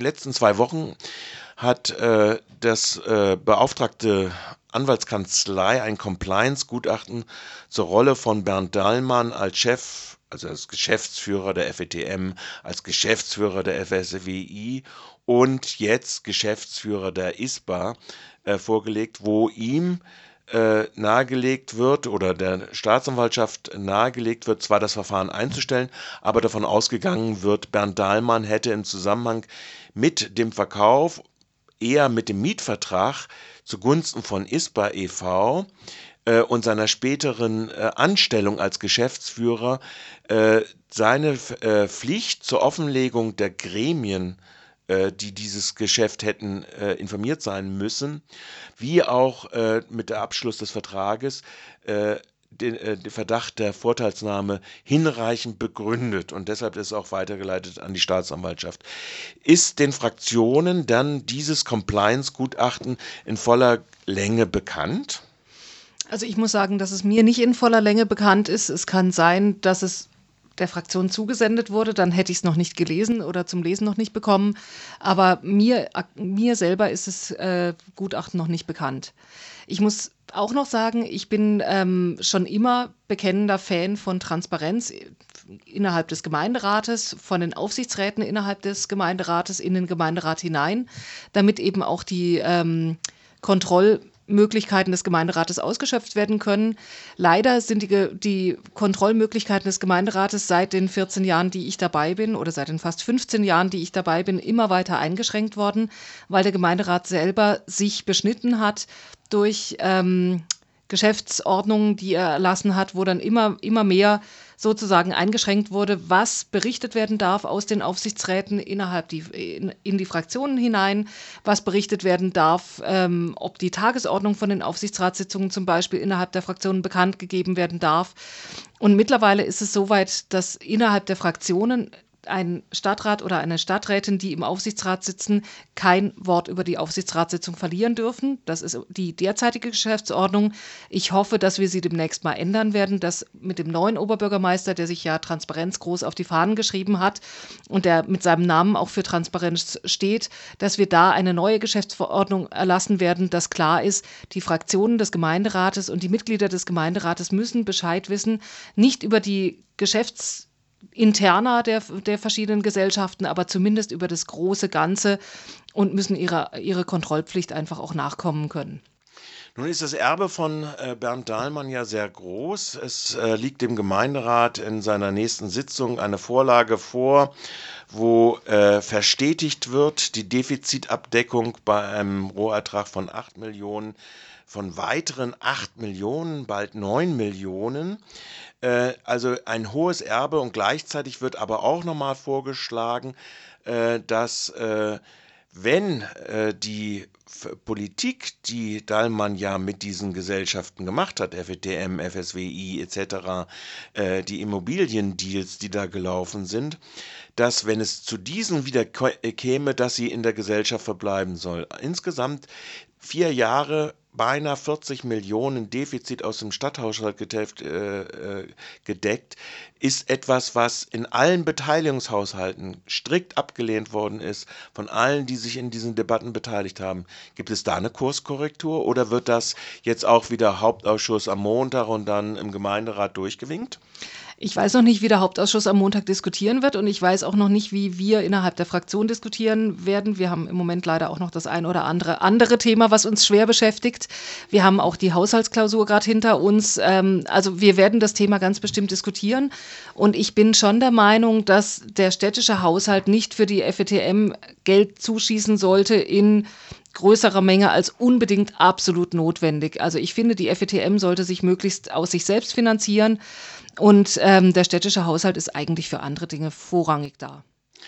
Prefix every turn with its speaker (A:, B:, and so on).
A: letzten zwei Wochen hat äh, das äh, beauftragte Anwaltskanzlei ein Compliance-Gutachten zur Rolle von Bernd Dahlmann als Chef, also als Geschäftsführer der FETM, als Geschäftsführer der FSWI und jetzt Geschäftsführer der ISPA äh, vorgelegt, wo ihm äh, nahegelegt wird oder der Staatsanwaltschaft nahegelegt wird, zwar das Verfahren einzustellen, aber davon ausgegangen wird, Bernd Dahlmann hätte im Zusammenhang mit dem Verkauf, eher mit dem Mietvertrag zugunsten von ISPA e.V. Äh, und seiner späteren äh, Anstellung als Geschäftsführer äh, seine äh, Pflicht zur Offenlegung der Gremien äh, die dieses Geschäft hätten äh, informiert sein müssen, wie auch äh, mit der Abschluss des Vertrages den, äh, den, Verdacht der Vorteilsnahme hinreichend begründet und deshalb ist es auch weitergeleitet an die Staatsanwaltschaft. Ist den Fraktionen dann dieses Compliance-Gutachten in voller Länge bekannt?
B: Also ich muss sagen, dass es mir nicht in voller Länge bekannt ist. Es kann sein, dass es der Fraktion zugesendet wurde, dann hätte ich es noch nicht gelesen oder zum Lesen noch nicht bekommen. Aber mir, mir selber ist das äh, Gutachten noch nicht bekannt. Ich muss auch noch sagen, ich bin ähm, schon immer bekennender Fan von Transparenz innerhalb des Gemeinderates, von den Aufsichtsräten innerhalb des Gemeinderates in den Gemeinderat hinein, damit eben auch die ähm, Kontroll- Möglichkeiten des Gemeinderates ausgeschöpft werden können. Leider sind die, die, Kontrollmöglichkeiten des Gemeinderates seit den 14 Jahren, die ich dabei bin, oder seit den fast 15 Jahren, die ich dabei bin, immer weiter eingeschränkt worden, weil der Gemeinderat selber sich beschnitten hat durch ähm, Geschäftsordnungen, die er erlassen hat, wo dann immer, immer mehr sozusagen eingeschränkt wurde, was berichtet werden darf aus den Aufsichtsräten innerhalb die, in, in die Fraktionen hinein, was berichtet werden darf, ähm, ob die Tagesordnung von den Aufsichtsratssitzungen zum Beispiel innerhalb der Fraktionen bekannt gegeben werden darf. Und mittlerweile ist es soweit, dass innerhalb der Fraktionen ein Stadtrat oder eine Stadträtin, die im Aufsichtsrat sitzen, kein Wort über die Aufsichtsratssitzung verlieren dürfen. Das ist die derzeitige Geschäftsordnung. Ich hoffe, dass wir sie demnächst mal ändern werden, dass mit dem neuen Oberbürgermeister, der sich ja Transparenz groß auf die Fahnen geschrieben hat und der mit seinem Namen auch für Transparenz steht, dass wir da eine neue Geschäftsverordnung erlassen werden, dass klar ist, die Fraktionen des Gemeinderates und die Mitglieder des Gemeinderates müssen Bescheid wissen, nicht über die Geschäfts interner der, der verschiedenen Gesellschaften, aber zumindest über das große Ganze und müssen ihrer, ihre Kontrollpflicht einfach auch nachkommen können.
A: Nun ist das Erbe von äh, Bernd Dahlmann ja sehr groß. Es äh, liegt dem Gemeinderat in seiner nächsten Sitzung eine Vorlage vor, wo äh, verstetigt wird, die Defizitabdeckung bei einem Rohertrag von 8 Millionen von weiteren 8 Millionen, bald 9 Millionen. Also ein hohes Erbe und gleichzeitig wird aber auch nochmal vorgeschlagen, äh, dass wenn äh, die Politik, die Dallmann ja mit diesen Gesellschaften gemacht hat, FETM, FSWI etc., äh, die Immobiliendeals, die da gelaufen sind, dass wenn es zu diesen wieder käme, dass sie in der Gesellschaft verbleiben soll. Insgesamt vier Jahre beinahe 40 Millionen Defizit aus dem Stadthaushalt äh, äh, gedeckt, ist etwas, was in allen Beteiligungshaushalten strikt abgelehnt worden ist, von allen, die sich in diesen Debatten beteiligt haben. Gibt es da eine Kurskorrektur oder wird das jetzt auch wieder Hauptausschuss am Montag und dann im Gemeinderat durchgewinkt?
B: Ich weiß noch nicht, wie der Hauptausschuss am Montag diskutieren wird und ich weiß auch noch nicht, wie wir innerhalb der Fraktion diskutieren werden. Wir haben im Moment leider auch noch das ein oder andere andere Thema, was uns schwer beschäftigt. Wir haben auch die Haushaltsklausur gerade hinter uns. Ähm, also wir werden das Thema ganz bestimmt diskutieren und ich bin schon der Meinung, dass der städtische Haushalt nicht für die FETM Geld zuschießen sollte in größerer Menge als unbedingt absolut notwendig. Also ich finde, die FETM sollte sich möglichst aus sich selbst finanzieren und ähm, der städtische Haushalt ist eigentlich für andere Dinge vorrangig da.